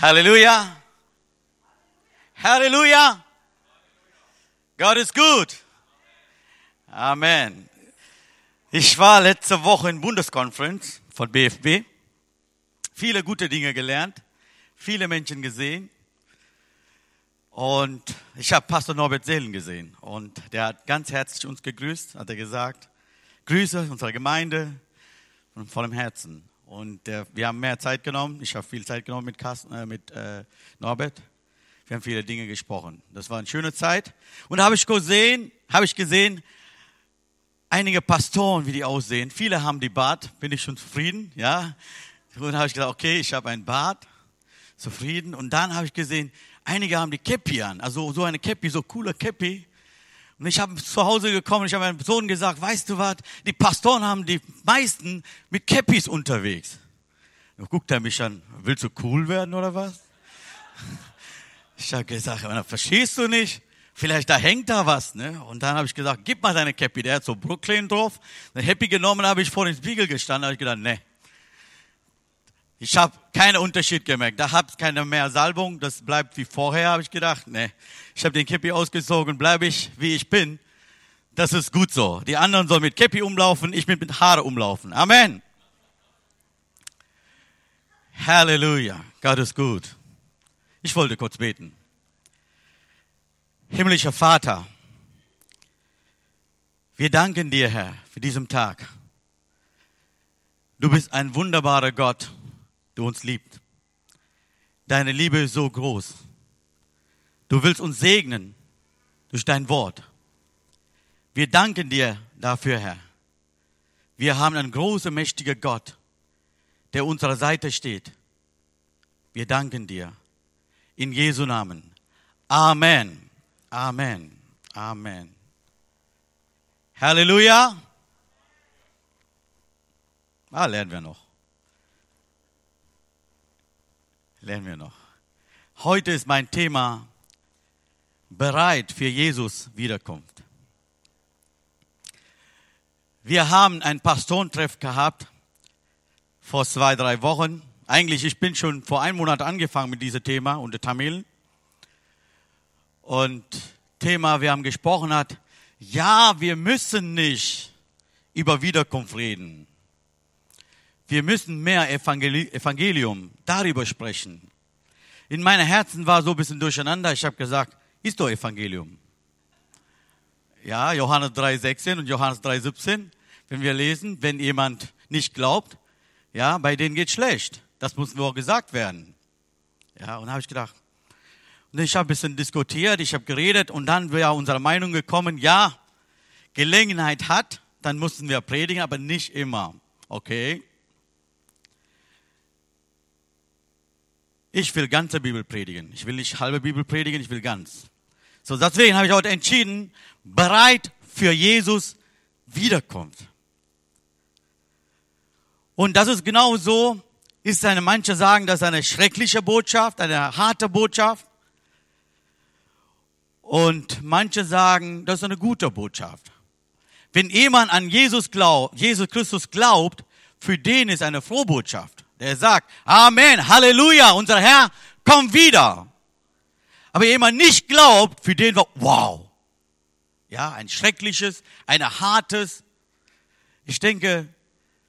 Halleluja. Halleluja. Gott ist gut. Amen. Ich war letzte Woche in Bundeskonferenz von BFB. Viele gute Dinge gelernt, viele Menschen gesehen. Und ich habe Pastor Norbert Seelen gesehen. Und der hat ganz herzlich uns gegrüßt, hat er gesagt. Grüße unserer Gemeinde von vollem Herzen. Und äh, wir haben mehr Zeit genommen. Ich habe viel Zeit genommen mit, Carsten, äh, mit äh, Norbert. Wir haben viele Dinge gesprochen. Das war eine schöne Zeit. Und habe ich gesehen, habe ich gesehen, einige Pastoren, wie die aussehen. Viele haben die Bart. Bin ich schon zufrieden, ja. Und habe ich gesagt, okay, ich habe einen Bart, zufrieden. Und dann habe ich gesehen, einige haben die Käppi an, also so eine Käppi, so cooler Käppi. Und ich habe zu Hause gekommen, ich habe meinem Sohn gesagt, weißt du was, die Pastoren haben die meisten mit Käppis unterwegs. Dann guckt er mich an, willst du cool werden oder was? Ich habe gesagt, verstehst du nicht? Vielleicht da hängt da was, ne? Und dann habe ich gesagt, gib mal deine Käppi. Der hat so Brooklyn drauf. Eine Happy genommen, habe ich vor dem Spiegel gestanden, habe ich gedacht, ne. Ich habe keinen Unterschied gemerkt. Da habt keine mehr Salbung, das bleibt wie vorher, habe ich gedacht. Ne, ich habe den Käppi ausgezogen, bleibe ich wie ich bin. Das ist gut so. Die anderen sollen mit Käppi umlaufen, ich mit Haare umlaufen. Amen. Halleluja. Gott ist gut. Ich wollte kurz beten. Himmlischer Vater, wir danken dir, Herr, für diesen Tag. Du bist ein wunderbarer Gott du uns liebt. Deine Liebe ist so groß. Du willst uns segnen durch dein Wort. Wir danken dir dafür, Herr. Wir haben einen großen, mächtigen Gott, der unserer Seite steht. Wir danken dir. In Jesu Namen. Amen. Amen. Amen. Halleluja. Ah, lernen wir noch. Lernen wir noch. Heute ist mein Thema bereit für Jesus Wiederkunft. Wir haben ein Pastorentreff gehabt vor zwei, drei Wochen. Eigentlich, ich bin schon vor einem Monat angefangen mit diesem Thema unter Tamilen. Und Thema, wir haben gesprochen hat, ja, wir müssen nicht über Wiederkunft reden. Wir müssen mehr Evangelium darüber sprechen. In meinem Herzen war so ein bisschen durcheinander. Ich habe gesagt, ist doch Evangelium. Ja, Johannes 3,16 und Johannes 3,17. Wenn wir lesen, wenn jemand nicht glaubt, ja, bei denen geht schlecht. Das muss nur gesagt werden. Ja, und habe ich gedacht, und ich habe ein bisschen diskutiert, ich habe geredet und dann wäre unsere Meinung gekommen, ja, Gelegenheit hat, dann mussten wir predigen, aber nicht immer. Okay? Ich will ganze Bibel predigen. Ich will nicht halbe Bibel predigen, ich will ganz. So, deswegen habe ich heute entschieden, bereit für Jesus wiederkommt. Und das ist genau so, ist eine, manche sagen, das ist eine schreckliche Botschaft, eine harte Botschaft. Und manche sagen, das ist eine gute Botschaft. Wenn jemand an Jesus glaubt, Jesus Christus glaubt, für den ist eine frohe Botschaft der sagt, Amen, Halleluja, unser Herr kommt wieder. Aber jemand nicht glaubt, für den war, wow. Ja, ein schreckliches, ein hartes. Ich denke,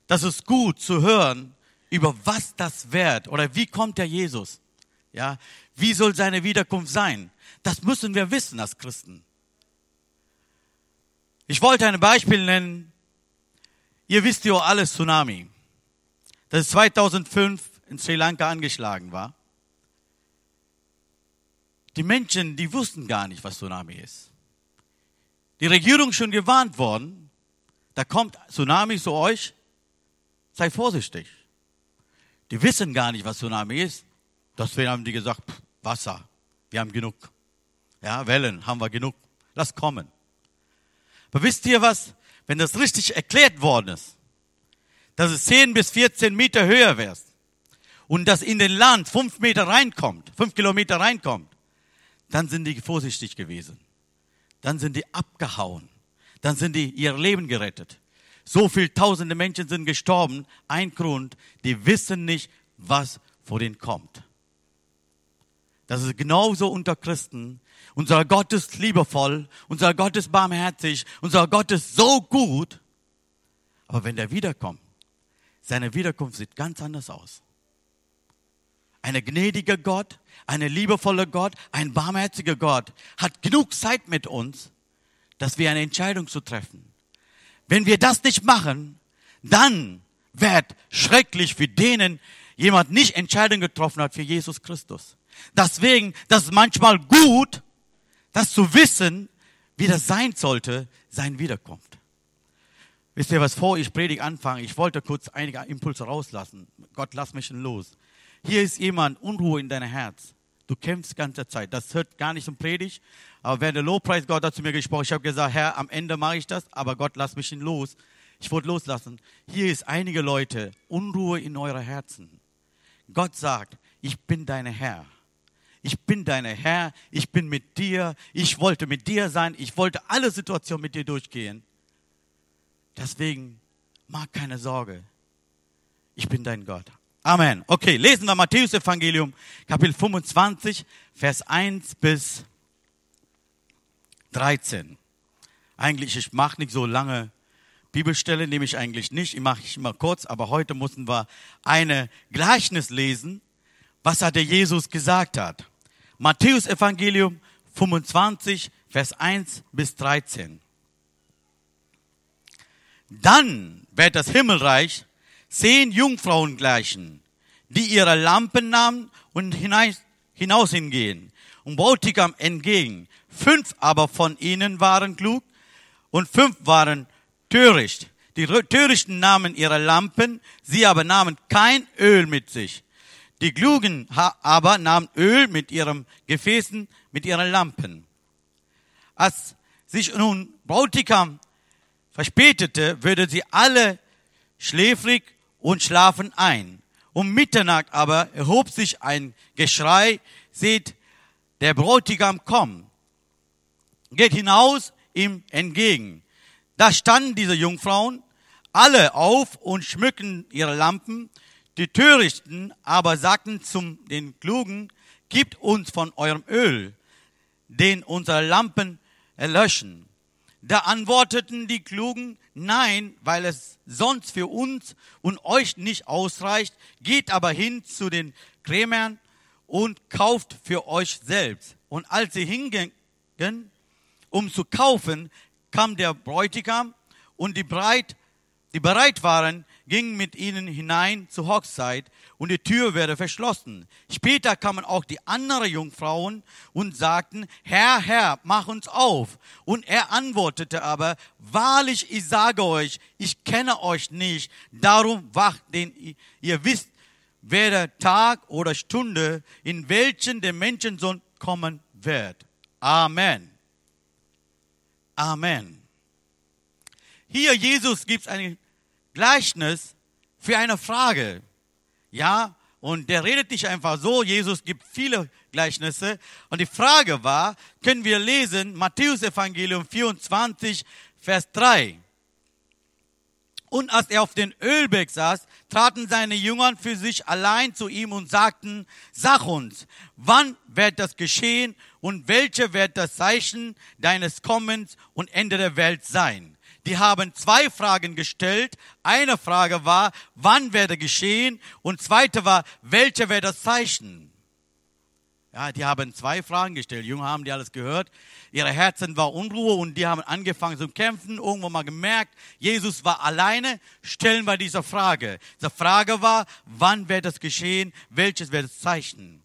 das ist gut zu hören, über was das wird oder wie kommt der Jesus. Ja, wie soll seine Wiederkunft sein? Das müssen wir wissen als Christen. Ich wollte ein Beispiel nennen. Ihr wisst ja alles Tsunami das 2005 in Sri Lanka angeschlagen war. Die Menschen, die wussten gar nicht, was Tsunami ist. Die Regierung schon gewarnt worden, da kommt Tsunami zu euch, sei vorsichtig. Die wissen gar nicht, was Tsunami ist. Deswegen haben die gesagt, pff, Wasser, wir haben genug. Ja, Wellen haben wir genug. Lass kommen. Aber wisst ihr was? Wenn das richtig erklärt worden ist, dass es 10 bis 14 Meter höher wärst und das in den Land fünf Meter reinkommt, fünf Kilometer reinkommt, dann sind die vorsichtig gewesen. Dann sind die abgehauen. Dann sind die ihr Leben gerettet. So viel tausende Menschen sind gestorben. Ein Grund, die wissen nicht, was vor denen kommt. Das ist genauso unter Christen. Unser Gott ist liebevoll, unser Gott ist barmherzig, unser Gott ist so gut. Aber wenn der wiederkommt, seine Wiederkunft sieht ganz anders aus. Ein gnädiger Gott, ein liebevoller Gott, ein barmherziger Gott hat genug Zeit mit uns, dass wir eine Entscheidung zu treffen. Wenn wir das nicht machen, dann wird schrecklich für denen jemand nicht Entscheidung getroffen hat für Jesus Christus. Deswegen, das ist manchmal gut, das zu wissen, wie das sein sollte, sein Wiederkunft. Wisst ihr, was vor ich Predigt anfange? Ich wollte kurz einige Impulse rauslassen. Gott, lass mich los. Hier ist jemand, Unruhe in deinem Herz. Du kämpfst ganze Zeit. Das hört gar nicht zum Predigt. Aber während der Lobpreis, Gott hat zu mir gesprochen. Ich habe gesagt, Herr, am Ende mache ich das, aber Gott, lass mich los. Ich wollte loslassen. Hier ist einige Leute, Unruhe in eurer Herzen. Gott sagt, ich bin dein Herr. Ich bin dein Herr. Ich bin mit dir. Ich wollte mit dir sein. Ich wollte alle Situationen mit dir durchgehen. Deswegen mach keine Sorge. Ich bin dein Gott. Amen. Okay, lesen wir Matthäus Evangelium, Kapitel 25, Vers 1 bis 13. Eigentlich, ich mache nicht so lange Bibelstelle, nehme ich eigentlich nicht. Ich mache ich immer kurz, aber heute mussten wir eine Gleichnis lesen, was hat der Jesus gesagt hat. Matthäus Evangelium 25, Vers 1 bis 13. Dann wird das Himmelreich zehn Jungfrauen gleichen, die ihre Lampen nahmen und hinaus hingehen und Bautigam entgegen. Fünf aber von ihnen waren klug und fünf waren töricht. Die Törichten nahmen ihre Lampen, sie aber nahmen kein Öl mit sich. Die Klugen aber nahmen Öl mit ihren Gefäßen, mit ihren Lampen. Als sich nun Bautigam verspätete, würde sie alle schläfrig und schlafen ein. Um Mitternacht aber erhob sich ein Geschrei, seht, der Bräutigam kommt. Geht hinaus ihm entgegen. Da standen diese Jungfrauen alle auf und schmücken ihre Lampen. Die Törichten aber sagten zum den Klugen, gibt uns von eurem Öl, den unsere Lampen erlöschen. Da antworteten die Klugen, nein, weil es sonst für uns und euch nicht ausreicht, geht aber hin zu den Krämern und kauft für euch selbst. Und als sie hingingen, um zu kaufen, kam der Bräutigam und die, Breit, die bereit waren, gingen mit ihnen hinein zur Hochzeit und die Tür wurde verschlossen. Später kamen auch die anderen Jungfrauen und sagten, Herr, Herr, mach uns auf. Und er antwortete aber, wahrlich, ich sage euch, ich kenne euch nicht, darum wacht, denn ihr wisst, weder Tag oder Stunde, in welchen der Menschensohn kommen wird. Amen. Amen. Hier, Jesus, gibt es ein Gleichnis für eine Frage. Ja, und der redet nicht einfach so. Jesus gibt viele Gleichnisse. Und die Frage war, können wir lesen, Matthäus Evangelium 24, Vers 3. Und als er auf den Ölberg saß, traten seine Jünger für sich allein zu ihm und sagten, sag uns, wann wird das geschehen und welche wird das Zeichen deines Kommens und Ende der Welt sein? Die haben zwei Fragen gestellt. Eine Frage war, wann werde geschehen? Und zweite war, welche wäre das Zeichen? Ja, die haben zwei Fragen gestellt. Die Jünger haben die alles gehört. Ihre Herzen war Unruhe und die haben angefangen zu kämpfen. Irgendwo mal gemerkt, Jesus war alleine. Stellen wir diese Frage. Die Frage war, wann wird das geschehen? Welches wird das Zeichen?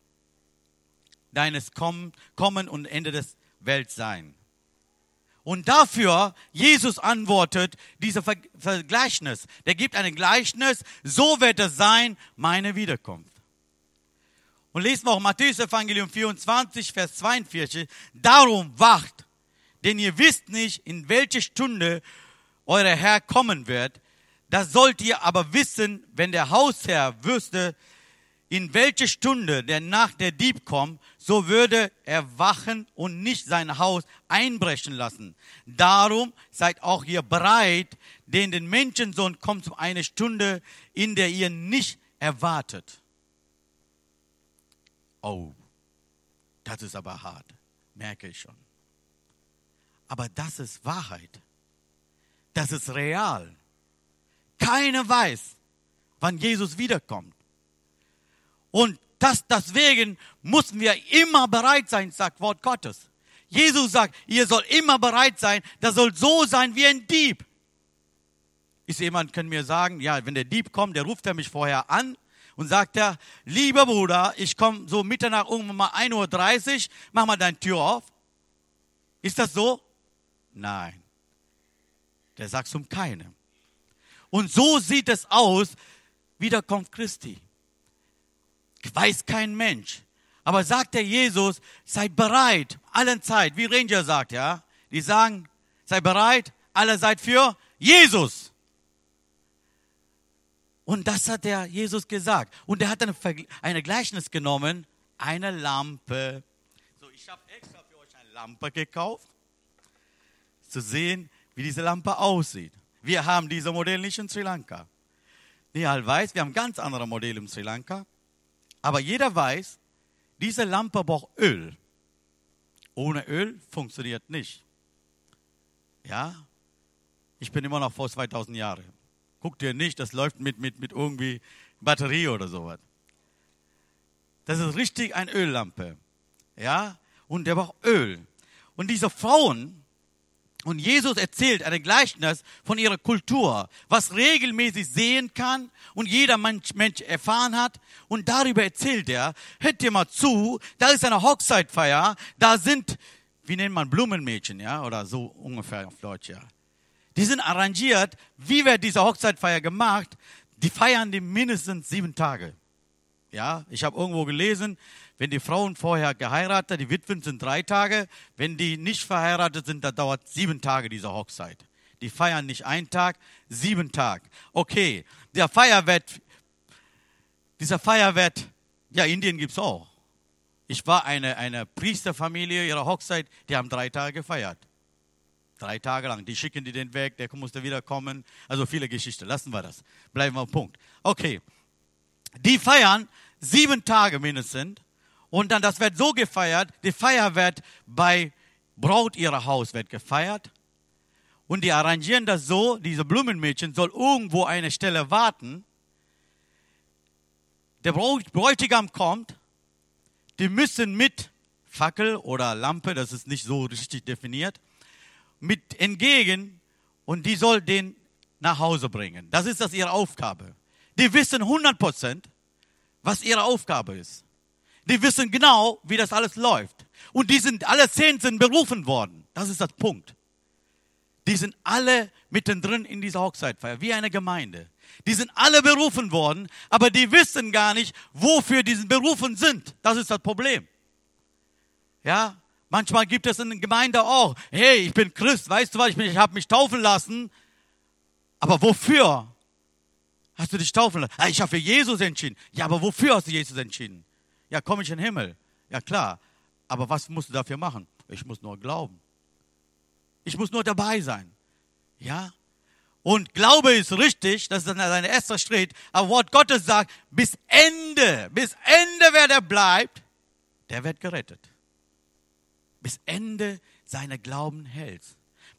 Deines Kommen, Kommen und Ende des Welt sein. Und dafür, Jesus antwortet, dieser Vergleichnis. Der gibt ein Gleichnis, so wird es sein, meine Wiederkunft. Und lesen wir auch Matthäus Evangelium 24, Vers 42. Darum wacht, denn ihr wisst nicht, in welche Stunde euer Herr kommen wird. Das sollt ihr aber wissen, wenn der Hausherr wüsste, in welche Stunde der Nacht der Dieb kommt, so würde er wachen und nicht sein Haus einbrechen lassen. Darum seid auch ihr bereit, denn den Menschensohn kommt zu einer Stunde, in der ihr nicht erwartet. Oh, das ist aber hart, merke ich schon. Aber das ist Wahrheit. Das ist real. Keiner weiß, wann Jesus wiederkommt. Und das, deswegen müssen wir immer bereit sein, sagt Wort Gottes. Jesus sagt, ihr sollt immer bereit sein, das soll so sein wie ein Dieb. Ist jemand, kann mir sagen, ja, wenn der Dieb kommt, der ruft er mich vorher an und sagt er, lieber Bruder, ich komme so Mitternacht irgendwann mal 1.30 Uhr, mach mal deine Tür auf. Ist das so? Nein. Der sagt um keine. Und so sieht es aus, wieder kommt Christi. Weiß kein Mensch. Aber sagt der Jesus, seid bereit, allen Zeit, wie Ranger sagt, ja. Die sagen, seid bereit, alle seid für Jesus. Und das hat der Jesus gesagt. Und er hat eine, eine Gleichnis genommen, eine Lampe. So, ich habe extra für euch eine Lampe gekauft, zu sehen, wie diese Lampe aussieht. Wir haben diese Modell nicht in Sri Lanka. Nihal weiß, wir haben ganz andere Modelle in Sri Lanka. Aber jeder weiß, diese Lampe braucht Öl. Ohne Öl funktioniert nicht. Ja? Ich bin immer noch vor 2000 Jahren. Guck dir nicht, das läuft mit, mit, mit irgendwie Batterie oder sowas. Das ist richtig eine Öllampe. Ja? Und der braucht Öl. Und diese Frauen, und Jesus erzählt eine Gleichnis von ihrer Kultur, was regelmäßig sehen kann und jeder Mensch, erfahren hat. Und darüber erzählt er, hört dir mal zu, da ist eine Hochzeitfeier, da sind, wie nennt man Blumenmädchen, ja, oder so ungefähr auf Deutsch, ja. Die sind arrangiert, wie wird diese Hochzeitfeier gemacht? Die feiern die mindestens sieben Tage. Ja, ich habe irgendwo gelesen, wenn die Frauen vorher geheiratet, die Witwen sind drei Tage. Wenn die nicht verheiratet sind, dann dauert sieben Tage diese Hochzeit. Die feiern nicht einen Tag, sieben Tage. Okay, der Feierwert, dieser Feierwert, ja, Indien gibt's auch. Ich war eine, eine Priesterfamilie, ihre Hochzeit, die haben drei Tage gefeiert. Drei Tage lang. Die schicken die den weg, der musste wiederkommen. Also viele Geschichten. Lassen wir das. Bleiben wir am Punkt. Okay. Die feiern sieben Tage mindestens. Und dann, das wird so gefeiert, die Feier wird bei Braut ihrer Haus wird gefeiert. Und die arrangieren das so, diese Blumenmädchen soll irgendwo eine Stelle warten. Der Bräutigam kommt, die müssen mit Fackel oder Lampe, das ist nicht so richtig definiert, mit entgegen und die soll den nach Hause bringen. Das ist das ihre Aufgabe. Die wissen 100 Prozent, was ihre Aufgabe ist. Die wissen genau, wie das alles läuft. Und die sind, alle zehn sind berufen worden. Das ist das Punkt. Die sind alle mittendrin in dieser Hochzeitfeier, wie eine Gemeinde. Die sind alle berufen worden, aber die wissen gar nicht, wofür die berufen sind. Das ist das Problem. Ja, manchmal gibt es in der Gemeinde auch, hey, ich bin Christ, weißt du was, ich, ich habe mich taufen lassen, aber wofür hast du dich taufen lassen? Ah, ich habe für Jesus entschieden. Ja, aber wofür hast du Jesus entschieden? Ja, komme ich in den Himmel. Ja, klar. Aber was musst du dafür machen? Ich muss nur glauben. Ich muss nur dabei sein. Ja? Und Glaube ist richtig, das ist dann sein erster Schritt. Aber Wort Gottes sagt, bis Ende, bis Ende, wer der bleibt, der wird gerettet. Bis Ende seiner Glauben hält.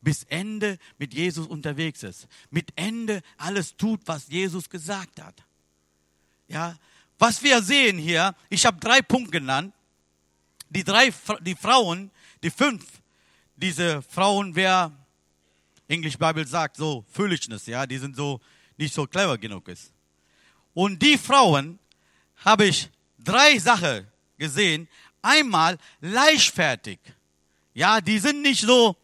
Bis Ende mit Jesus unterwegs ist. Mit Ende alles tut, was Jesus gesagt hat. Ja, was wir sehen hier, ich habe drei Punkte genannt. Die drei, die Frauen, die fünf, diese Frauen, wer English Bible sagt, so Foolishness, ja, die sind so nicht so clever genug ist. Und die Frauen habe ich drei Sachen gesehen. Einmal leichtfertig. Ja, die sind nicht so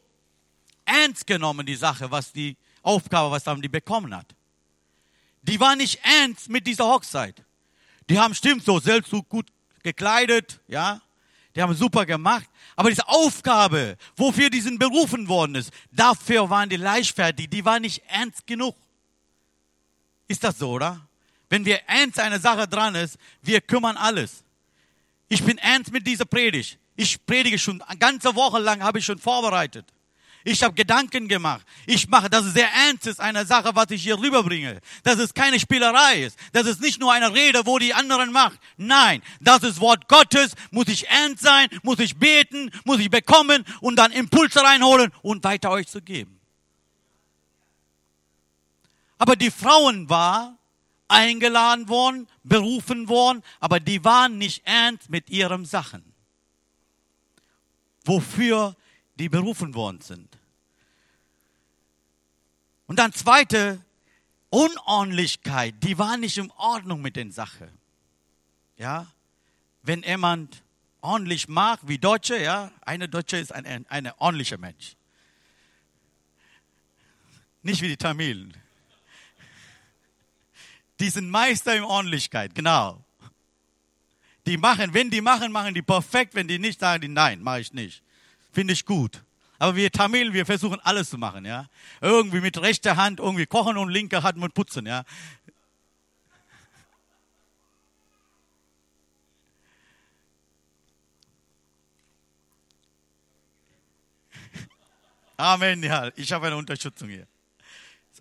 ernst genommen, die Sache, was die Aufgabe, was haben die bekommen hat. Die war nicht ernst mit dieser Hochzeit. Die haben stimmt so selbst so gut gekleidet, ja. Die haben super gemacht. Aber diese Aufgabe, wofür die sind berufen worden ist, dafür waren die leichtfertig. Die waren nicht ernst genug. Ist das so, oder? Wenn wir ernst eine Sache dran ist, wir kümmern alles. Ich bin ernst mit dieser Predigt. Ich predige schon eine ganze Woche lang, habe ich schon vorbereitet. Ich habe Gedanken gemacht. Ich mache, dass es sehr ernst ist, eine Sache, was ich hier rüberbringe. Dass es keine Spielerei ist. Dass es nicht nur eine Rede, wo die anderen macht. Nein, das ist Wort Gottes. Muss ich ernst sein, muss ich beten, muss ich bekommen und dann Impulse reinholen und weiter euch zu geben. Aber die Frauen war eingeladen worden, berufen worden, aber die waren nicht ernst mit ihren Sachen. Wofür die berufen worden sind. Und dann zweite, Unordentlichkeit, die war nicht in Ordnung mit den Sachen. Ja, wenn jemand ordentlich mag, wie Deutsche, ja, eine Deutsche ist ein, ein, ein ordentlicher Mensch. Nicht wie die Tamilen. Die sind Meister in Ordentlichkeit, genau. Die machen, wenn die machen, machen die perfekt, wenn die nicht, sagen die, nein, mache ich nicht. Finde ich gut. Aber wir Tamilen, wir versuchen alles zu machen, ja. Irgendwie mit rechter Hand, irgendwie kochen und linker Hand und putzen, ja. Amen, ja. Ich habe eine Unterstützung hier.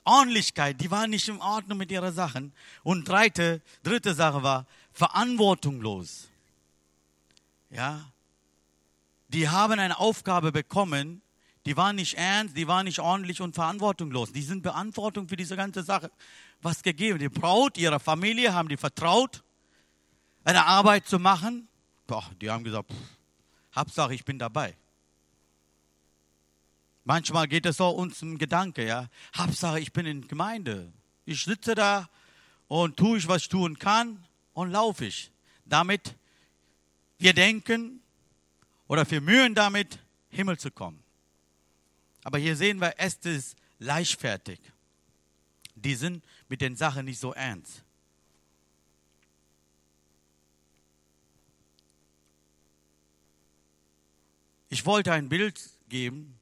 Ordentlichkeit, die war nicht in Ordnung mit ihren Sachen. Und dritte, dritte Sache war verantwortungslos. Ja, die haben eine Aufgabe bekommen, die war nicht ernst, die war nicht ordentlich und verantwortungslos. Die sind Verantwortung für diese ganze Sache was gegeben. Die Braut, ihrer Familie haben die vertraut, eine Arbeit zu machen. Boah, die haben gesagt, pff, Hauptsache ich bin dabei. Manchmal geht es so uns im Gedanke, ja. Hauptsache ich bin in Gemeinde. Ich sitze da und tue ich, was ich tun kann und laufe ich. Damit wir denken, oder für Mühen damit, Himmel zu kommen. Aber hier sehen wir, es ist leichtfertig. Die sind mit den Sachen nicht so ernst. Ich wollte ein Bild geben,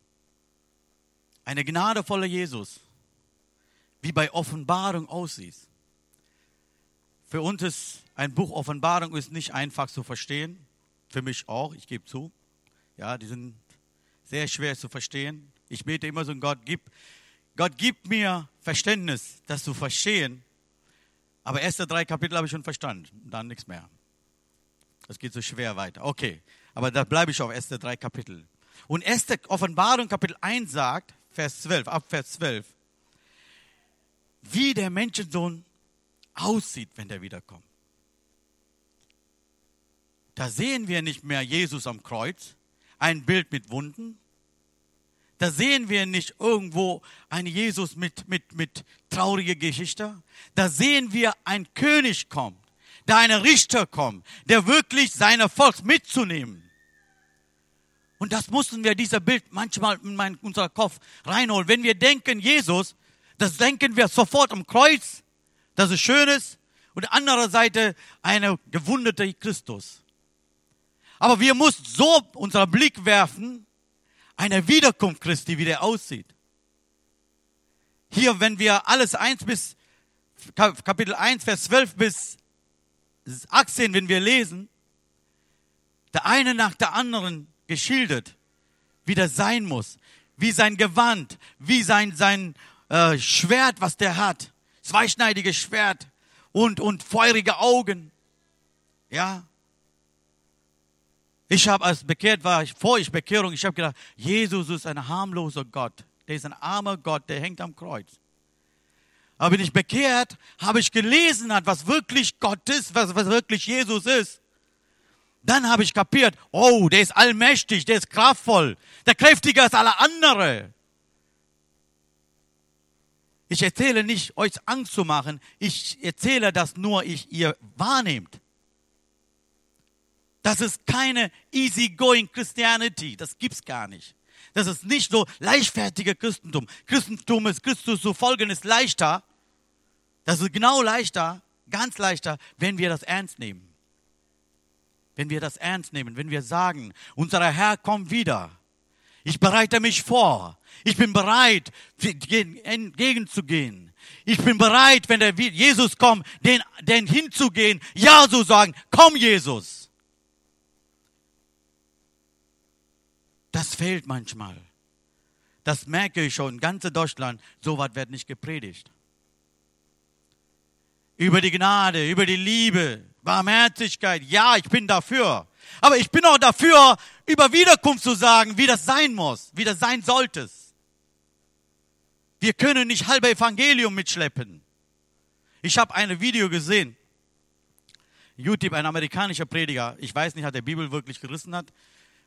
eine gnadevolle Jesus, wie bei Offenbarung aussieht. Für uns ist ein Buch Offenbarung ist nicht einfach zu verstehen, für mich auch, ich gebe zu. Ja, die sind sehr schwer zu verstehen. Ich bete immer so, Gott gib, Gott gibt mir Verständnis, das zu verstehen. Aber erste drei Kapitel habe ich schon verstanden, dann nichts mehr. Das geht so schwer weiter. Okay, aber da bleibe ich auf erste drei Kapitel. Und erste Offenbarung Kapitel 1 sagt, Vers 12, ab Vers 12, wie der Menschensohn aussieht, wenn er wiederkommt. Da sehen wir nicht mehr Jesus am Kreuz, ein Bild mit Wunden. Da sehen wir nicht irgendwo einen Jesus mit, mit, mit trauriger Geschichte. Da sehen wir ein König kommt, da ein Richter kommt, der wirklich seine Volk mitzunehmen. Und das mussten wir, dieser Bild, manchmal in mein, unser Kopf reinholen. Wenn wir denken, Jesus, das denken wir sofort am Kreuz, das ist Schönes. Und andere Seite eine gewundete Christus. Aber wir müssen so unseren Blick werfen, eine Wiederkunft Christi, wie der aussieht. Hier, wenn wir alles eins bis, Kapitel 1, Vers 12 bis 18, wenn wir lesen, der eine nach der anderen geschildert, wie das sein muss, wie sein Gewand, wie sein, sein äh, Schwert, was der hat, zweischneidiges Schwert und, und feurige Augen. Ja, ich habe als bekehrt war, vor ich Bekehrung, ich habe gedacht, Jesus ist ein harmloser Gott. Der ist ein armer Gott, der hängt am Kreuz. Aber bin ich bekehrt, habe ich gelesen, was wirklich Gott ist, was, was wirklich Jesus ist. Dann habe ich kapiert, oh, der ist allmächtig, der ist kraftvoll, der kräftiger als alle andere. Ich erzähle nicht, euch Angst zu machen, ich erzähle, dass nur ich ihr wahrnehmt. Das ist keine easygoing Christianity. Das gibt's gar nicht. Das ist nicht so leichtfertiger Christentum. Christentum ist Christus zu folgen ist leichter. Das ist genau leichter, ganz leichter, wenn wir das ernst nehmen. Wenn wir das ernst nehmen, wenn wir sagen, unser Herr kommt wieder. Ich bereite mich vor. Ich bin bereit, entgegenzugehen. Ich bin bereit, wenn der Jesus kommt, den, den hinzugehen, ja zu sagen, komm Jesus. Das fehlt manchmal. Das merke ich schon, ganze Deutschland, so was wird nicht gepredigt. Über die Gnade, über die Liebe, Barmherzigkeit, ja, ich bin dafür. Aber ich bin auch dafür, über Wiederkunft zu sagen, wie das sein muss, wie das sein sollte. Wir können nicht halbe Evangelium mitschleppen. Ich habe ein Video gesehen. YouTube, ein amerikanischer Prediger, ich weiß nicht, hat der Bibel wirklich gerissen hat,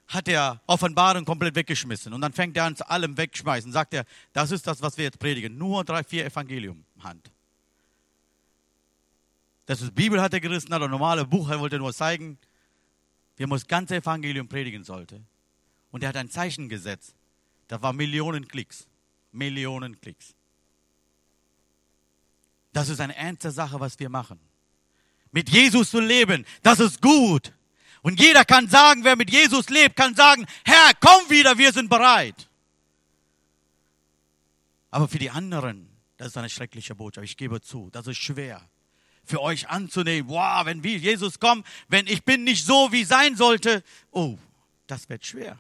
hat er Offenbarung komplett weggeschmissen. Und dann fängt er an zu allem wegschmeißen. Sagt er, das ist das, was wir jetzt predigen. Nur drei, vier Evangelium Hand. Das ist Bibel hat er gerissen, hat ein normales Buch, er wollte nur zeigen, wie man das ganze Evangelium predigen sollte. Und er hat ein Zeichen gesetzt. Da war Millionen Klicks. Millionen Klicks. Das ist eine ernste Sache, was wir machen. Mit Jesus zu leben, das ist gut. Und jeder kann sagen, wer mit Jesus lebt, kann sagen, Herr, komm wieder, wir sind bereit. Aber für die anderen, das ist eine schreckliche Botschaft. Ich gebe zu, das ist schwer für euch anzunehmen. Wow, wenn wie Jesus kommt, wenn ich bin nicht so, wie sein sollte, oh, das wird schwer.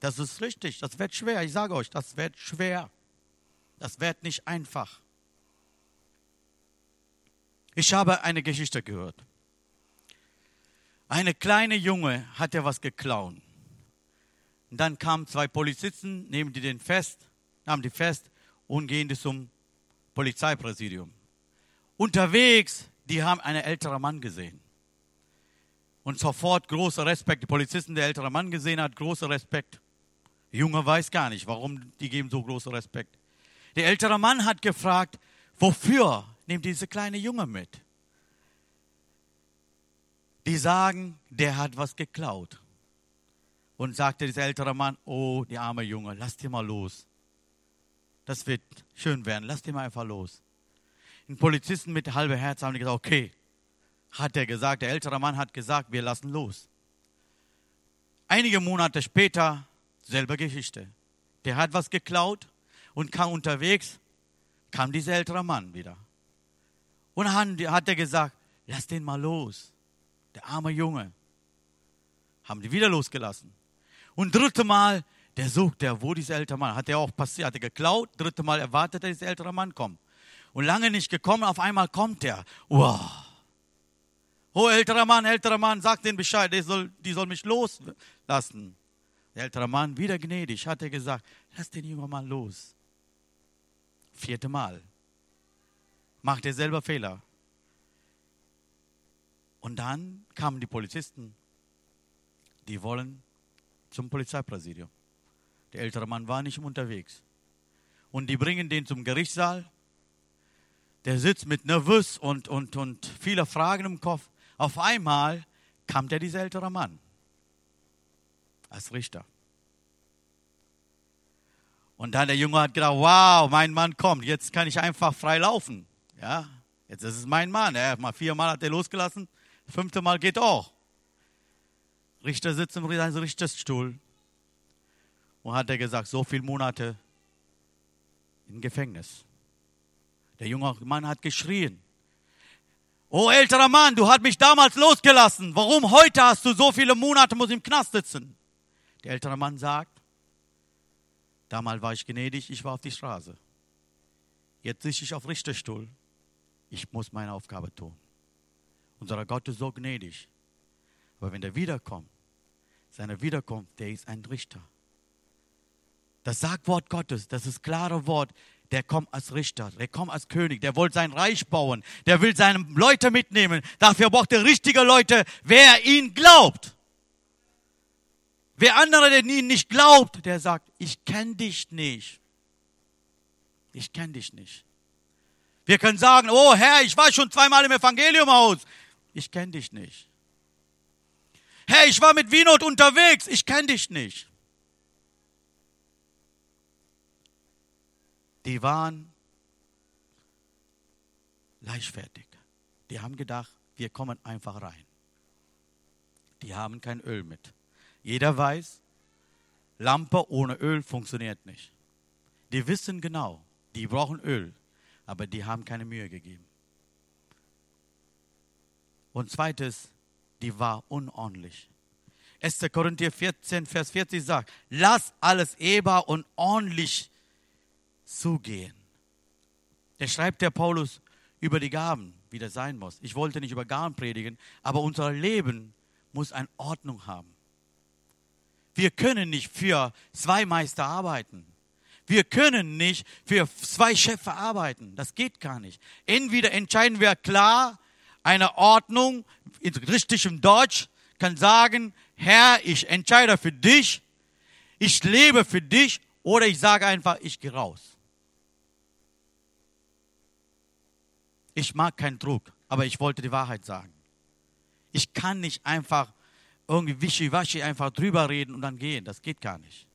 Das ist richtig, das wird schwer. Ich sage euch, das wird schwer. Das wird nicht einfach. Ich habe eine Geschichte gehört. Eine kleine Junge hat ja was geklaut. Und dann kamen zwei Polizisten, nehmen die den fest, nahmen die fest und gehen zum Polizeipräsidium. Unterwegs, die haben einen älteren Mann gesehen. Und sofort großer Respekt. Die Polizisten, der ältere Mann gesehen hat, großer Respekt. Der Junge weiß gar nicht, warum die geben so großen Respekt. Der ältere Mann hat gefragt, wofür nimmt diese kleine Junge mit? Die sagen, der hat was geklaut. Und sagte dieser ältere Mann, oh, die arme Junge, lass dir mal los. Das wird schön werden, lass dir mal einfach los. Ein Polizisten mit halbem Herz haben gesagt, okay, hat er gesagt, der ältere Mann hat gesagt, wir lassen los. Einige Monate später, selbe Geschichte. Der hat was geklaut und kam unterwegs, kam dieser ältere Mann wieder. Und hat er gesagt, lass den mal los. Der arme Junge. Haben die wieder losgelassen. Und dritte Mal, der sucht der, wo dieser ältere Mann, hat er auch passiert, hat er geklaut, dritte Mal erwartet er, dass dieser ältere Mann kommt. Und lange nicht gekommen, auf einmal kommt er. Wow. Oh, älterer Mann, älterer Mann, sag den Bescheid, die soll, die soll mich loslassen. Der ältere Mann, wieder gnädig, hat er gesagt, lass den jungen Mann los. Vierte Mal. Macht er selber Fehler. Und dann kamen die Polizisten, die wollen zum Polizeipräsidium. Der ältere Mann war nicht unterwegs. Und die bringen den zum Gerichtssaal der sitzt mit nervös und, und, und viele Fragen im Kopf. Auf einmal kam der dieser ältere Mann als Richter. Und dann der Junge hat gedacht, wow, mein Mann kommt, jetzt kann ich einfach frei laufen. Ja, jetzt ist es mein Mann. Er mal viermal hat er losgelassen, fünfte Mal geht auch. Richter sitzt im Richterstuhl und hat er gesagt, so viele Monate im Gefängnis. Der junge Mann hat geschrien. Oh älterer Mann, du hast mich damals losgelassen. Warum heute hast du so viele Monate, muss im Knast sitzen? Der ältere Mann sagt, damals war ich gnädig, ich war auf die Straße. Jetzt sitze ich auf Richterstuhl. Ich muss meine Aufgabe tun. Unser Gott ist so gnädig. Aber wenn er wiederkommt, seine Wiederkunft, der ist ein Richter. Das sagt Wort Gottes, das ist klare Wort der kommt als Richter, der kommt als König, der will sein Reich bauen, der will seine Leute mitnehmen. Dafür braucht er richtige Leute, wer ihn glaubt. Wer andere, der ihn nicht glaubt, der sagt, ich kenne dich nicht. Ich kenne dich nicht. Wir können sagen, oh Herr, ich war schon zweimal im Evangelium aus. Ich kenne dich nicht. Herr, ich war mit Winot unterwegs. Ich kenne dich nicht. die waren leichtfertig. Die haben gedacht, wir kommen einfach rein. Die haben kein Öl mit. Jeder weiß, Lampe ohne Öl funktioniert nicht. Die wissen genau, die brauchen Öl, aber die haben keine Mühe gegeben. Und zweites, die war unordentlich. 1. Korinther 14, Vers 40 sagt, lass alles eber und ordentlich zugehen. Der schreibt der Paulus über die Gaben, wie das sein muss. Ich wollte nicht über Gaben predigen, aber unser Leben muss eine Ordnung haben. Wir können nicht für zwei Meister arbeiten. Wir können nicht für zwei Chefe arbeiten. Das geht gar nicht. Entweder entscheiden wir klar eine Ordnung in richtigem Deutsch, kann sagen, Herr, ich entscheide für dich, ich lebe für dich, oder ich sage einfach, ich gehe raus. Ich mag keinen Druck, aber ich wollte die Wahrheit sagen. Ich kann nicht einfach irgendwie wischiwaschi einfach drüber reden und dann gehen. Das geht gar nicht.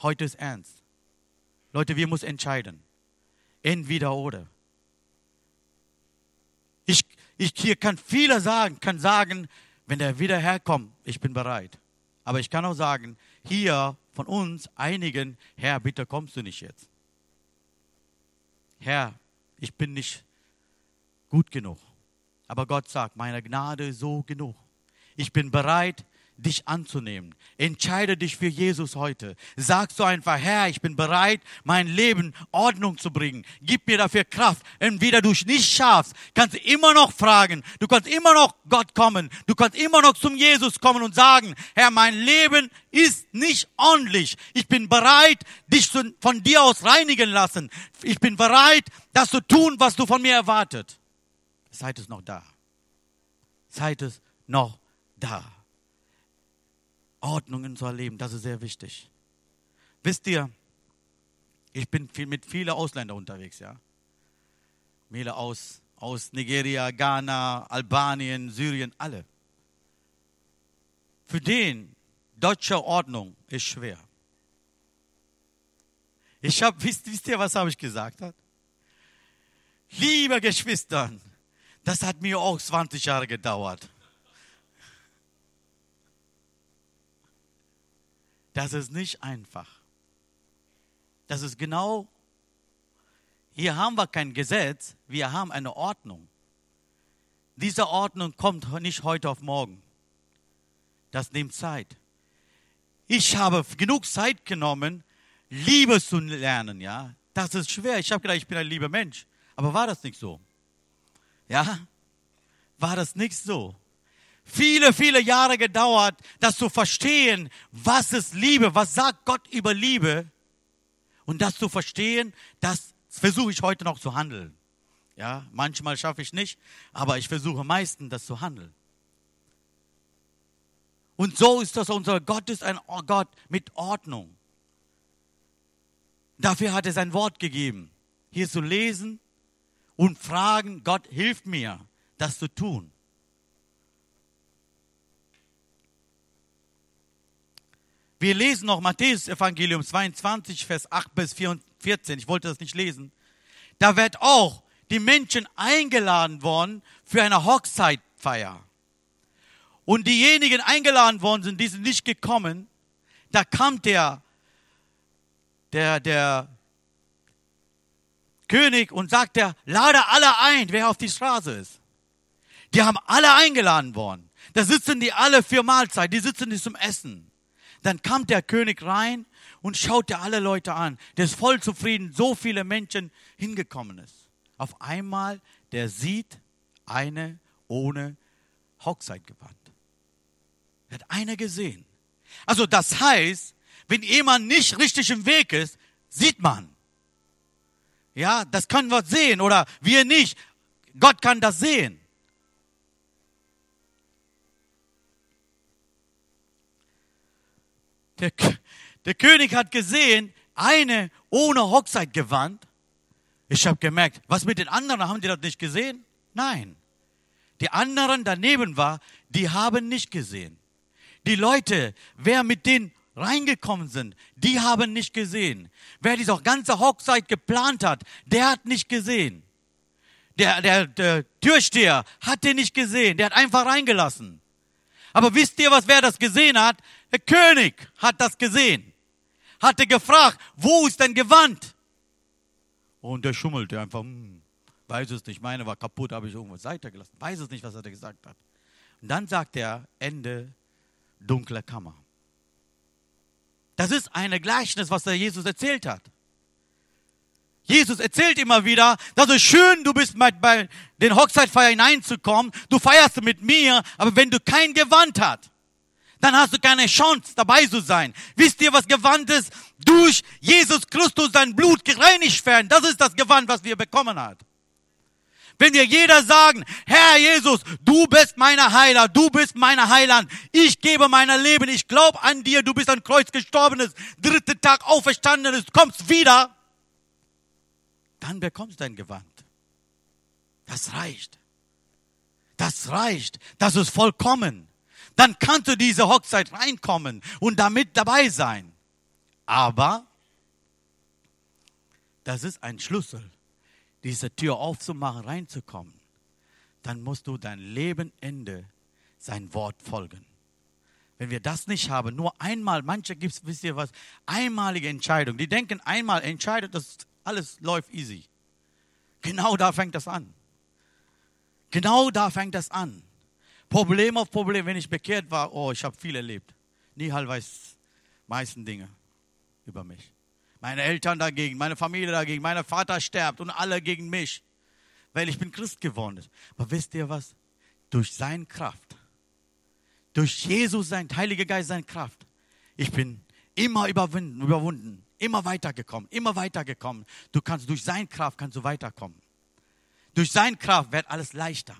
Heute ist ernst. Leute, wir müssen entscheiden. Entweder oder. Ich, ich hier kann viele sagen, kann sagen, wenn der wieder herkommt, ich bin bereit. Aber ich kann auch sagen, hier von uns einigen, Herr, bitte kommst du nicht jetzt. Herr, ich bin nicht gut genug. Aber Gott sagt, meine Gnade so genug. Ich bin bereit, dich anzunehmen. Entscheide dich für Jesus heute. Sagst du einfach, Herr, ich bin bereit, mein Leben Ordnung zu bringen. Gib mir dafür Kraft. Entweder du es nicht schaffst, kannst du immer noch fragen. Du kannst immer noch Gott kommen. Du kannst immer noch zum Jesus kommen und sagen, Herr, mein Leben ist nicht ordentlich. Ich bin bereit, dich von dir aus reinigen lassen. Ich bin bereit, das zu tun, was du von mir erwartet. Zeit ist noch da. Zeit ist noch da. Ordnung in unser Leben, das ist sehr wichtig. Wisst ihr, ich bin mit vielen Ausländern unterwegs, ja. Viele aus, aus Nigeria, Ghana, Albanien, Syrien, alle. Für den deutsche Ordnung ist schwer. Ich habe, wisst, wisst ihr, was habe ich gesagt? Hat? Liebe Geschwistern, das hat mir auch 20 Jahre gedauert. Das ist nicht einfach. Das ist genau, hier haben wir kein Gesetz, wir haben eine Ordnung. Diese Ordnung kommt nicht heute auf morgen. Das nimmt Zeit. Ich habe genug Zeit genommen, Liebe zu lernen, ja. Das ist schwer. Ich habe gedacht, ich bin ein lieber Mensch. Aber war das nicht so? Ja? War das nicht so? Viele, viele Jahre gedauert, das zu verstehen, was ist Liebe, was sagt Gott über Liebe. Und das zu verstehen, das versuche ich heute noch zu handeln. Ja, manchmal schaffe ich nicht, aber ich versuche meistens das zu handeln. Und so ist das unser Gott ist ein Gott mit Ordnung. Dafür hat er sein Wort gegeben, hier zu lesen und fragen, Gott, hilf mir, das zu tun. Wir lesen noch Matthäus Evangelium 22, Vers 8 bis 14. Ich wollte das nicht lesen. Da wird auch die Menschen eingeladen worden für eine Hochzeitfeier. Und diejenigen eingeladen worden sind, die sind nicht gekommen. Da kam der, der, der König und sagt er, lade alle ein, wer auf die Straße ist. Die haben alle eingeladen worden. Da sitzen die alle für Mahlzeit, die sitzen nicht zum Essen. Dann kam der König rein und schaute alle Leute an. Der ist voll zufrieden, so viele Menschen hingekommen ist. Auf einmal, der sieht eine ohne Hochzeitgewand. Er hat eine gesehen. Also das heißt, wenn jemand nicht richtig im Weg ist, sieht man. Ja, das können wir sehen oder wir nicht. Gott kann das sehen. Der, der König hat gesehen, eine ohne Hochzeitgewand. Ich habe gemerkt, was mit den anderen, haben die das nicht gesehen? Nein. Die anderen daneben war, die haben nicht gesehen. Die Leute, wer mit denen reingekommen sind, die haben nicht gesehen. Wer diese ganze Hochzeit geplant hat, der hat nicht gesehen. Der, der, der Türsteher hat den nicht gesehen, der hat einfach reingelassen. Aber wisst ihr, was wer das gesehen hat? Der König hat das gesehen. Hatte gefragt, wo ist denn Gewand? Und der schummelte einfach, hm, weiß es nicht, meine war kaputt, habe ich irgendwas weitergelassen. Weiß es nicht, was er gesagt hat. Und dann sagt er, Ende dunkle Kammer. Das ist ein Gleichnis, was der Jesus erzählt hat. Jesus erzählt immer wieder, das ist schön, du bist bei den Hochzeitfeier hineinzukommen, du feierst mit mir, aber wenn du kein Gewand hast, dann hast du keine Chance dabei zu sein. Wisst ihr, was Gewand ist? Durch Jesus Christus sein Blut gereinigt werden. Das ist das Gewand, was wir bekommen haben. Wenn wir jeder sagen, Herr Jesus, du bist meine Heiler, du bist meine Heiland, ich gebe mein Leben, ich glaube an dir, du bist an Kreuz gestorben, ist, dritte Tag auferstanden ist, kommst wieder, dann bekommst du ein Gewand. Das reicht. Das reicht. Das ist vollkommen. Dann kannst du diese Hochzeit reinkommen und damit dabei sein. Aber das ist ein Schlüssel diese Tür aufzumachen, reinzukommen, dann musst du dein Lebenende sein Wort folgen. Wenn wir das nicht haben, nur einmal, manche gibt es, wisst ihr was, einmalige Entscheidung. Die denken einmal entscheidet, dass alles läuft easy. Genau da fängt das an. Genau da fängt das an. Problem auf Problem, wenn ich bekehrt war, oh, ich habe viel erlebt. Nihal weiß meisten Dinge über mich. Meine Eltern dagegen, meine Familie dagegen, mein Vater sterbt und alle gegen mich, weil ich bin Christ geworden. Aber wisst ihr was? Durch seine Kraft, durch Jesus, sein Heiliger Geist, seine Kraft, ich bin immer überwunden, überwunden, immer weitergekommen, immer weitergekommen. Du kannst durch seine Kraft kannst du weiterkommen. Durch seine Kraft wird alles leichter.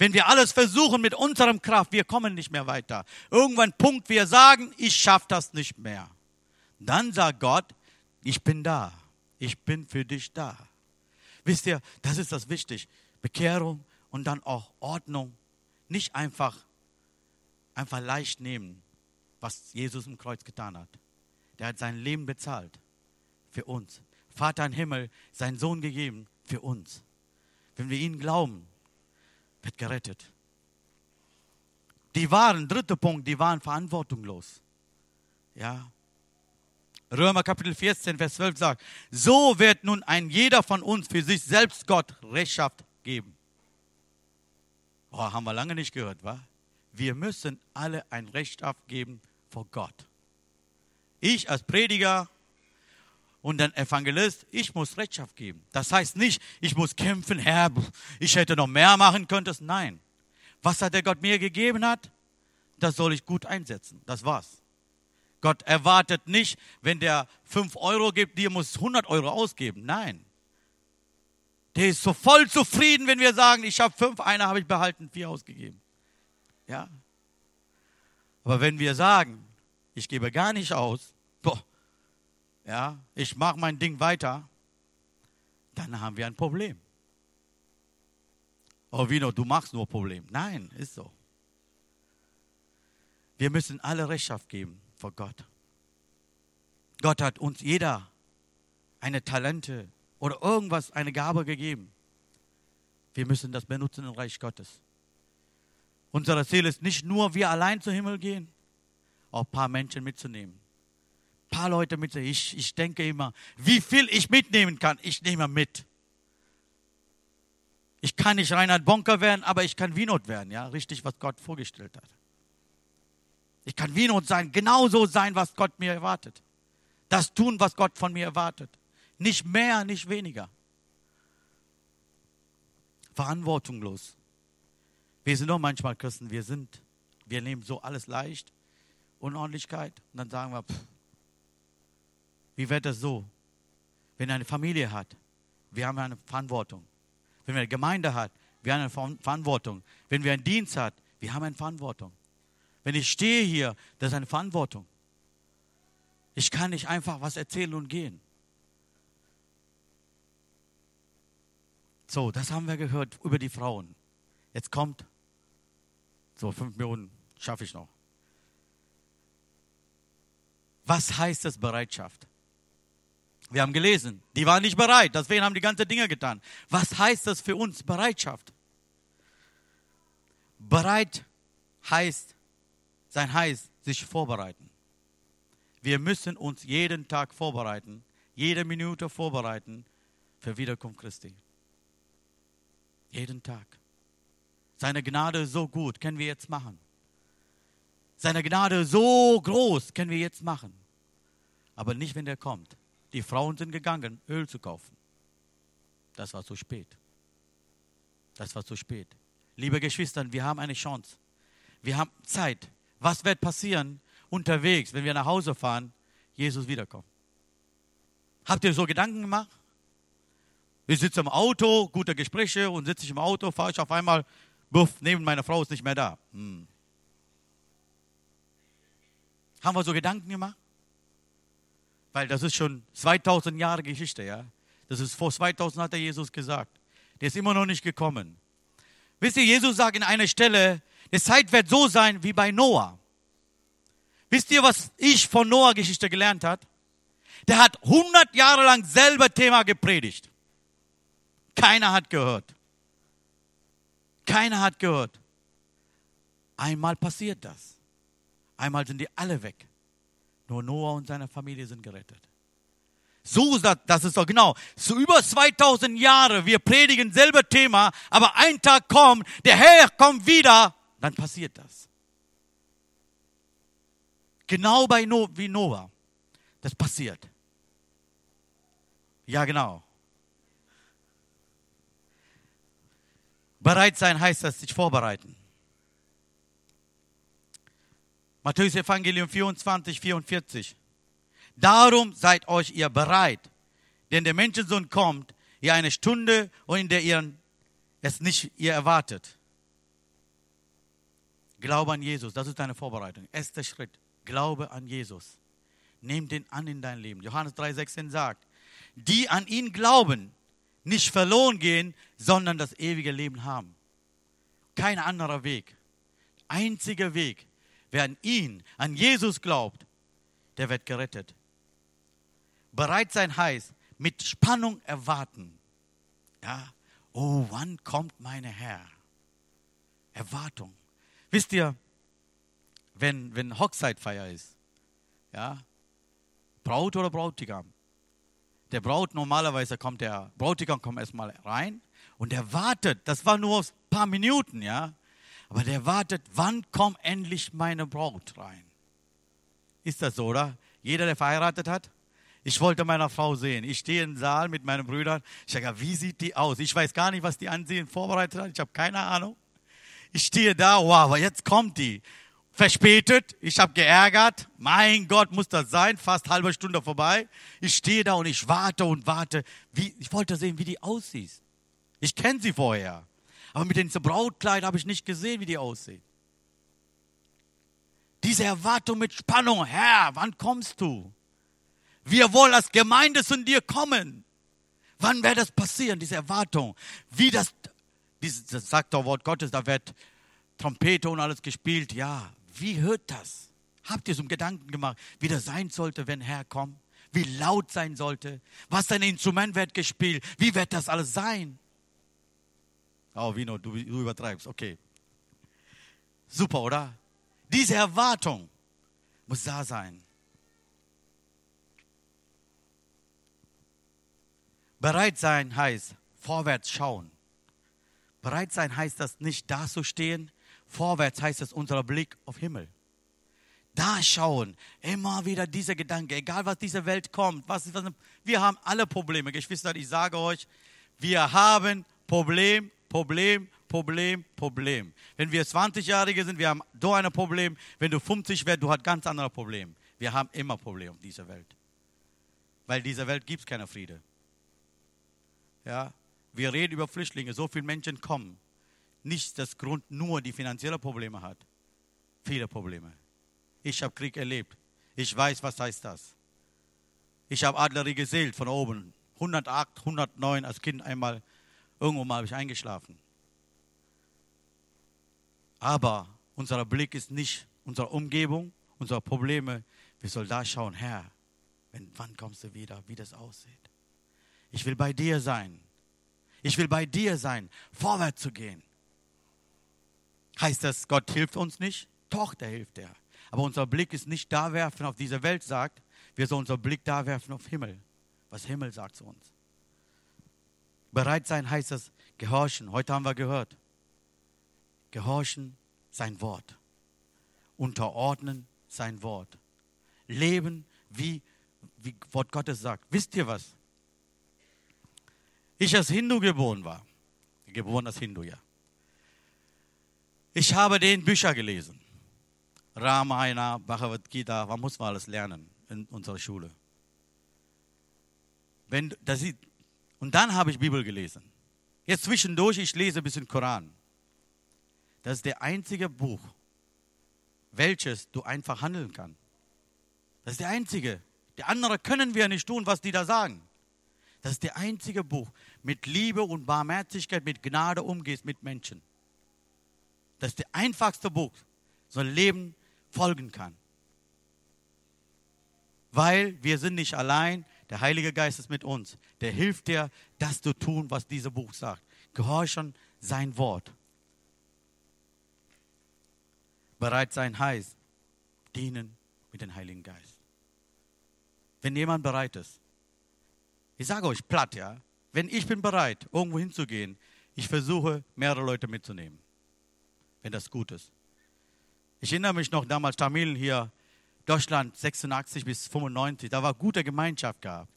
Wenn wir alles versuchen mit unserem Kraft, wir kommen nicht mehr weiter. Irgendwann Punkt, wir sagen, ich schaffe das nicht mehr. Dann sagt Gott, ich bin da. Ich bin für dich da. Wisst ihr, das ist das wichtig. Bekehrung und dann auch Ordnung. Nicht einfach, einfach leicht nehmen, was Jesus im Kreuz getan hat. Der hat sein Leben bezahlt für uns. Vater im Himmel, seinen Sohn gegeben für uns. Wenn wir ihn glauben, wird gerettet. Die waren, dritter Punkt, die waren verantwortungslos. Ja, Römer Kapitel 14, Vers 12 sagt, so wird nun ein jeder von uns für sich selbst Gott Rechtschaft geben. Oh, haben wir lange nicht gehört, wa? Wir müssen alle ein Rechtschaft geben vor Gott. Ich als Prediger und dann Evangelist, ich muss Rechtschaft geben. Das heißt nicht, ich muss kämpfen, Herr, ich hätte noch mehr machen können. Nein. Was hat der Gott mir gegeben hat, das soll ich gut einsetzen. Das war's. Gott erwartet nicht, wenn der 5 Euro gibt, dir muss 100 Euro ausgeben. Nein. Der ist so voll zufrieden, wenn wir sagen, ich habe fünf, einer habe ich behalten, vier ausgegeben. Ja. Aber wenn wir sagen, ich gebe gar nicht aus, boah, ja, ich mache mein Ding weiter, dann haben wir ein Problem. Oh, Vino, du machst nur Problem. Nein, ist so. Wir müssen alle Rechtschaft geben vor Gott. Gott hat uns jeder eine Talente oder irgendwas, eine Gabe gegeben. Wir müssen das benutzen im Reich Gottes. Unser Ziel ist nicht nur, wir allein zum Himmel gehen, auch ein paar Menschen mitzunehmen. Paar Leute mitzunehmen. Ich, ich denke immer, wie viel ich mitnehmen kann, ich nehme mit. Ich kann nicht Reinhard Bonker werden, aber ich kann Wienot werden, ja, richtig, was Gott vorgestellt hat. Ich kann Wienot sein, genauso sein, was Gott mir erwartet. Das tun, was Gott von mir erwartet. Nicht mehr, nicht weniger. Verantwortungslos. Wir sind doch manchmal Christen, wir sind, wir nehmen so alles leicht, Unordentlichkeit, und dann sagen wir, pff, wie wird das so? Wenn eine Familie hat, wir haben eine Verantwortung. Wenn wir eine Gemeinde hat, wir haben eine Verantwortung. Wenn wir einen Dienst hat, wir haben eine Verantwortung. Wenn ich stehe hier, das ist eine Verantwortung. Ich kann nicht einfach was erzählen und gehen. So, das haben wir gehört über die Frauen. Jetzt kommt, so fünf Minuten schaffe ich noch. Was heißt das Bereitschaft? Wir haben gelesen, die waren nicht bereit, deswegen haben die ganze Dinge getan. Was heißt das für uns Bereitschaft? Bereit heißt sein heißt, sich vorbereiten. Wir müssen uns jeden Tag vorbereiten, jede Minute vorbereiten für Wiederkunft Christi. Jeden Tag. Seine Gnade so gut, können wir jetzt machen. seine Gnade so groß, können wir jetzt machen. Aber nicht, wenn der kommt. Die Frauen sind gegangen, Öl zu kaufen. Das war zu spät. Das war zu spät. Liebe Geschwister, wir haben eine Chance. Wir haben Zeit. Was wird passieren unterwegs, wenn wir nach Hause fahren, Jesus wiederkommt? Habt ihr so Gedanken gemacht? Ich sitze im Auto, gute Gespräche und sitze ich im Auto, fahre ich auf einmal, buff, neben meiner Frau ist nicht mehr da. Hm. Haben wir so Gedanken gemacht? Weil das ist schon 2000 Jahre Geschichte, ja. Das ist vor 2000 hat der Jesus gesagt. Der ist immer noch nicht gekommen. Wisst ihr, Jesus sagt in einer Stelle, die Zeit wird so sein wie bei Noah. Wisst ihr, was ich von Noah Geschichte gelernt habe? Der hat 100 Jahre lang selber Thema gepredigt. Keiner hat gehört. Keiner hat gehört. Einmal passiert das. Einmal sind die alle weg. Nur Noah und seine Familie sind gerettet. So, das ist doch genau. So über 2000 Jahre, wir predigen selber Thema, aber ein Tag kommt, der Herr kommt wieder, dann passiert das. Genau bei no, wie Noah. Das passiert. Ja, genau. Bereit sein heißt das, sich vorbereiten. Matthäus Evangelium 24, 44. Darum seid euch ihr bereit, denn der Menschensohn kommt in eine Stunde und in der ihr es nicht ihr erwartet. Glaube an Jesus, das ist deine Vorbereitung. Erster Schritt, Glaube an Jesus. Nimm den an in dein Leben. Johannes 3,16 sagt, die an ihn glauben, nicht verloren gehen, sondern das ewige Leben haben. Kein anderer Weg. Einziger Weg. Wer an ihn, an Jesus glaubt, der wird gerettet. Bereit sein heißt, mit Spannung erwarten. Ja, oh, wann kommt meine Herr? Erwartung. Wisst ihr, wenn, wenn Hochzeitfeier ist, ja, Braut oder Brautigam, der Braut normalerweise kommt der Bräutigam kommt erstmal rein und er wartet, das war nur ein paar Minuten, ja, aber der wartet, wann kommt endlich meine Braut rein? Ist das so, oder? Jeder, der verheiratet hat? Ich wollte meine Frau sehen. Ich stehe im Saal mit meinen Brüdern. Ich sage, wie sieht die aus? Ich weiß gar nicht, was die ansehen vorbereitet hat. Ich habe keine Ahnung. Ich stehe da, wow, aber jetzt kommt die verspätet, ich habe geärgert, mein Gott, muss das sein, fast halbe Stunde vorbei. Ich stehe da und ich warte und warte. Wie, ich wollte sehen, wie die aussieht. Ich kenne sie vorher, aber mit dem Brautkleid habe ich nicht gesehen, wie die aussieht. Diese Erwartung mit Spannung, Herr, wann kommst du? Wir wollen als Gemeinde zu dir kommen. Wann wird das passieren, diese Erwartung? Wie das, dieses, das sagt doch Wort Gottes, da wird Trompete und alles gespielt. Ja, wie hört das? Habt ihr so einen Gedanken gemacht, wie das sein sollte, wenn Herr kommt? Wie laut sein sollte? Was dein Instrument wird gespielt? Wie wird das alles sein? Oh, Vino, du, du übertreibst. Okay. Super, oder? Diese Erwartung muss da sein. Bereit sein heißt vorwärts schauen. Bereit sein heißt das nicht da zu stehen, Vorwärts heißt es unser Blick auf Himmel. Da schauen, immer wieder dieser Gedanke, egal was diese Welt kommt, was was, wir haben alle Probleme. Geschwister, ich sage euch, wir haben Problem, Problem, Problem, Problem. Wenn wir 20-Jährige sind, wir haben so ein Problem. Wenn du 50 wirst, du hast ganz andere Probleme. Wir haben immer Probleme auf dieser Welt. Weil dieser Welt gibt es keine Friede. Ja, wir reden über Flüchtlinge, so viele Menschen kommen nicht das Grund nur die finanziellen Probleme hat. Viele Probleme. Ich habe Krieg erlebt. Ich weiß, was heißt das. Ich habe Adlerie gesehen von oben. 108, 109 als Kind einmal. Irgendwo mal habe ich eingeschlafen. Aber unser Blick ist nicht unsere Umgebung, unsere Probleme. Wir sollen da schauen, Herr, wenn, wann kommst du wieder, wie das aussieht. Ich will bei dir sein. Ich will bei dir sein, vorwärts zu gehen. Heißt das, Gott hilft uns nicht? Doch, der hilft er. Aber unser Blick ist nicht da werfen auf diese Welt, sagt, wir sollen unser Blick da werfen auf Himmel. Was Himmel sagt zu uns. Bereit sein heißt das gehorchen. Heute haben wir gehört. Gehorchen sein Wort. unterordnen sein Wort. Leben, wie, wie Wort Gottes sagt. Wisst ihr was? Ich als Hindu geboren war, geboren als Hindu, ja. Ich habe den Bücher gelesen. Ramayana, Bhagavad Gita, was muss man alles lernen in unserer Schule? Wenn, das und dann habe ich Bibel gelesen. Jetzt zwischendurch, ich lese ein bisschen Koran. Das ist der einzige Buch, welches du einfach handeln kannst. Das ist der einzige. Die anderen können wir nicht tun, was die da sagen. Das ist der einzige Buch mit Liebe und Barmherzigkeit, mit Gnade umgehst mit Menschen. Das ist der einfachste Buch, so ein Leben folgen kann. Weil wir sind nicht allein, der Heilige Geist ist mit uns. Der hilft dir, das zu tun, was dieses Buch sagt. Gehorchen sein Wort. Bereit sein heißt, dienen mit dem Heiligen Geist. Wenn jemand bereit ist, ich sage euch platt, ja, wenn ich bin bereit, irgendwo hinzugehen, ich versuche, mehrere Leute mitzunehmen, wenn das gut ist. Ich erinnere mich noch damals, Tamilen hier, Deutschland 86 bis 95, da war gute Gemeinschaft gehabt.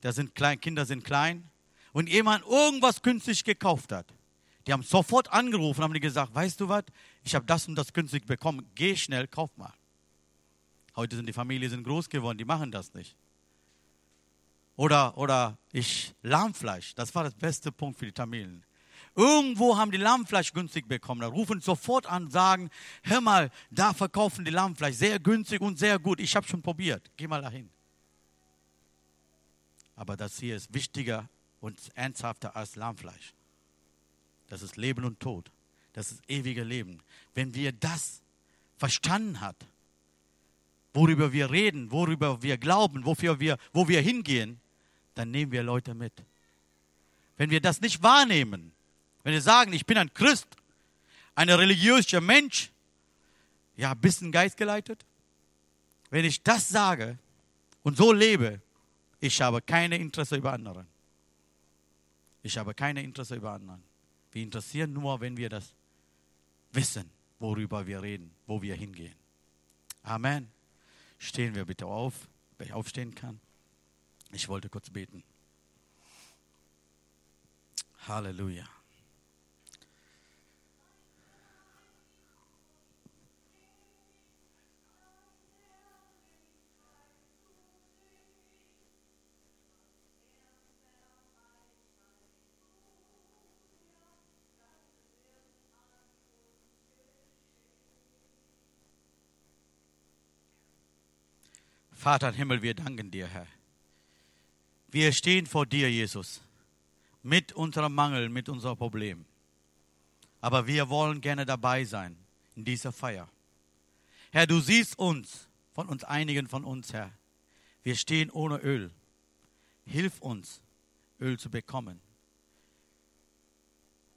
Da sind klein, Kinder sind klein und jemand irgendwas günstig gekauft hat. Die haben sofort angerufen, haben die gesagt, weißt du was, ich habe das und das günstig bekommen, geh schnell, kauf mal. Heute sind die Familien sind groß geworden, die machen das nicht. Oder, oder ich Lahmfleisch, das war das beste Punkt für die Tamilen. Irgendwo haben die Lammfleisch günstig bekommen. Da rufen sofort an und sagen, hör mal, da verkaufen die Lammfleisch sehr günstig und sehr gut. Ich habe schon probiert. Geh mal dahin. Aber das hier ist wichtiger und ernsthafter als Lammfleisch. Das ist Leben und Tod. Das ist ewige Leben. Wenn wir das verstanden hat, worüber wir reden, worüber wir glauben, wofür wir, wo wir hingehen, dann nehmen wir Leute mit. Wenn wir das nicht wahrnehmen, wenn wir sagen, ich bin ein Christ, ein religiöser Mensch, ja, ein bisschen geistgeleitet. Wenn ich das sage und so lebe, ich habe keine Interesse über anderen. Ich habe keine Interesse über anderen. Wir interessieren nur, wenn wir das wissen, worüber wir reden, wo wir hingehen. Amen. Stehen wir bitte auf, wer aufstehen kann. Ich wollte kurz beten. Halleluja. Vater im Himmel, wir danken dir, Herr. Wir stehen vor dir, Jesus, mit unserem Mangel, mit unserem Problem. Aber wir wollen gerne dabei sein in dieser Feier. Herr, du siehst uns, von uns einigen von uns, Herr. Wir stehen ohne Öl. Hilf uns, Öl zu bekommen.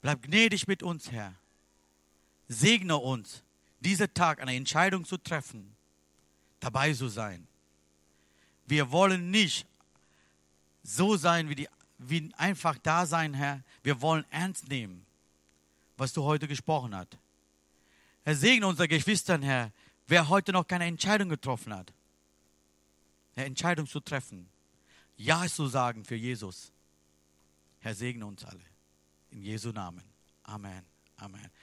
Bleib gnädig mit uns, Herr. Segne uns, diesen Tag eine Entscheidung zu treffen, dabei zu sein. Wir wollen nicht so sein, wie, die, wie einfach da sein, Herr. Wir wollen ernst nehmen, was du heute gesprochen hast. Herr, segne unsere Geschwister, Herr, wer heute noch keine Entscheidung getroffen hat. Herr, Entscheidung zu treffen. Ja zu sagen für Jesus. Herr, segne uns alle. In Jesu Namen. Amen. Amen.